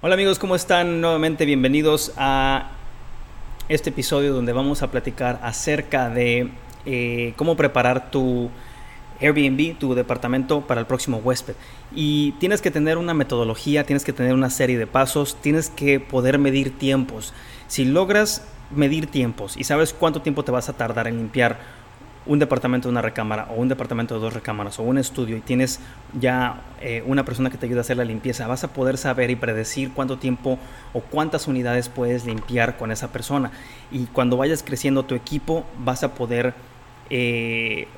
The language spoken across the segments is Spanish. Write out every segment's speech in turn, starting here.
Hola amigos, ¿cómo están? Nuevamente bienvenidos a este episodio donde vamos a platicar acerca de eh, cómo preparar tu Airbnb, tu departamento para el próximo huésped. Y tienes que tener una metodología, tienes que tener una serie de pasos, tienes que poder medir tiempos. Si logras medir tiempos y sabes cuánto tiempo te vas a tardar en limpiar un departamento de una recámara o un departamento de dos recámaras o un estudio y tienes ya eh, una persona que te ayuda a hacer la limpieza, vas a poder saber y predecir cuánto tiempo o cuántas unidades puedes limpiar con esa persona. Y cuando vayas creciendo tu equipo, vas a poder eh,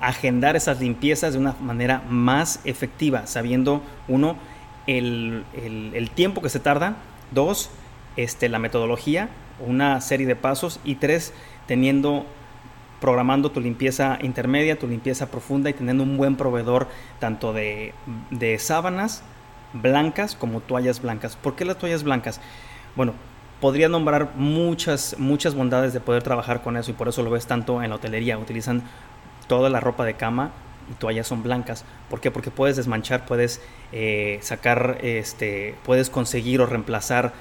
agendar esas limpiezas de una manera más efectiva, sabiendo, uno, el, el tiempo que se tarda, dos, este, la metodología, una serie de pasos y tres, teniendo programando tu limpieza intermedia, tu limpieza profunda y teniendo un buen proveedor tanto de, sábanas blancas como toallas blancas. ¿Por qué las toallas blancas? Bueno, podría nombrar muchas, muchas bondades de poder trabajar con eso y por eso lo ves tanto en la hotelería. Utilizan toda la ropa de cama y toallas son blancas. ¿Por qué? Porque puedes desmanchar, puedes eh, sacar, este, puedes conseguir o reemplazar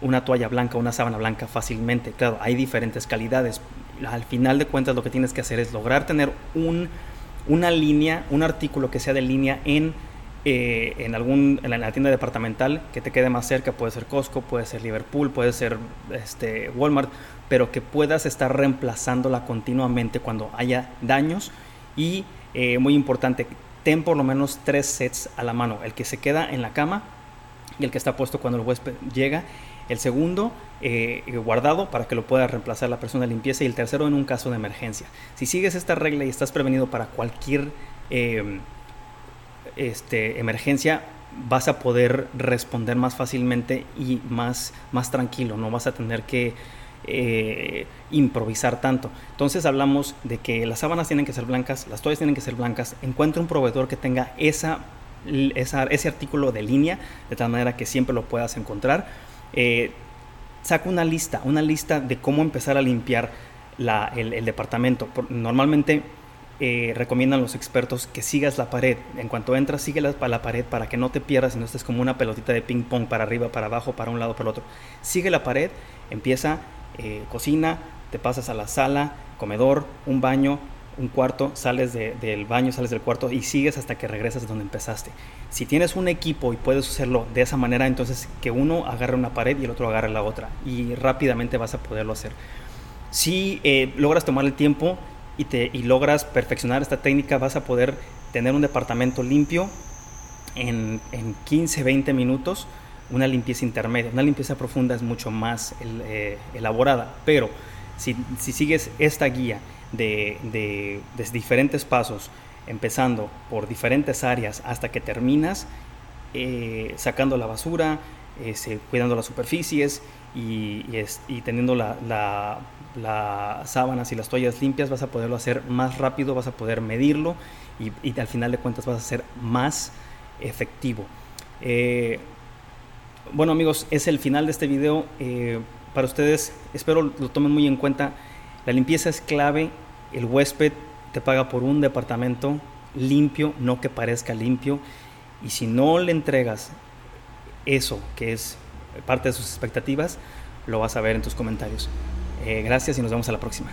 una toalla blanca, una sábana blanca fácilmente. Claro, hay diferentes calidades al final de cuentas lo que tienes que hacer es lograr tener un, una línea, un artículo que sea de línea en, eh, en, algún, en la tienda departamental que te quede más cerca, puede ser Costco, puede ser Liverpool, puede ser este, Walmart, pero que puedas estar reemplazándola continuamente cuando haya daños. Y eh, muy importante, ten por lo menos tres sets a la mano, el que se queda en la cama y el que está puesto cuando el huésped llega el segundo eh, guardado para que lo pueda reemplazar la persona de limpieza y el tercero en un caso de emergencia. Si sigues esta regla y estás prevenido para cualquier em, este, emergencia, vas a poder responder más fácilmente y más, más tranquilo, no vas a tener que eh, improvisar tanto. Entonces hablamos de que las sábanas tienen que ser blancas, las toallas tienen que ser blancas, encuentra un proveedor que tenga esa, ese artículo de línea, de tal manera que siempre lo puedas encontrar eh, saca una lista, una lista de cómo empezar a limpiar el, departamento. Normalmente eh, recomiendan los expertos que sigas la pared. En cuanto entras, sigue la, la pared para que no te pierdas y no estés como una pelotita de ping pong para arriba, para abajo, para un lado, para el otro. Sigue la pared, empieza eh, cocina, te pasas a la sala, comedor, un baño, un cuarto, sales del baño, sales del cuarto y sigues hasta que regresas donde empezaste. Si tienes un equipo y puedes hacerlo de esa manera, entonces que uno agarre una pared y el otro agarre la otra y rápidamente vas a poderlo hacer. Si eh, logras tomar el tiempo y, te, y logras perfeccionar esta técnica, vas a poder tener un departamento limpio en, en 15, 20 minutos, una limpieza intermedia. Una limpieza profunda es mucho más eh, elaborada, pero si, si sigues esta guía, de, diferentes pasos, empezando por diferentes áreas hasta que terminas eh, sacando la basura, cuidando las superficies y, teniendo las sábanas y las toallas limpias, vas a poderlo hacer más rápido, vas a poder medirlo y, al final de cuentas vas a ser más efectivo. Eh, bueno amigos, es el final de este video. Eh, para ustedes, espero lo tomen muy en cuenta. La limpieza es clave el huésped te paga por un departamento limpio, no que parezca limpio. Y si no le entregas eso, que es parte de sus expectativas, lo vas a ver en tus comentarios. Eh, gracias y nos vemos a la próxima.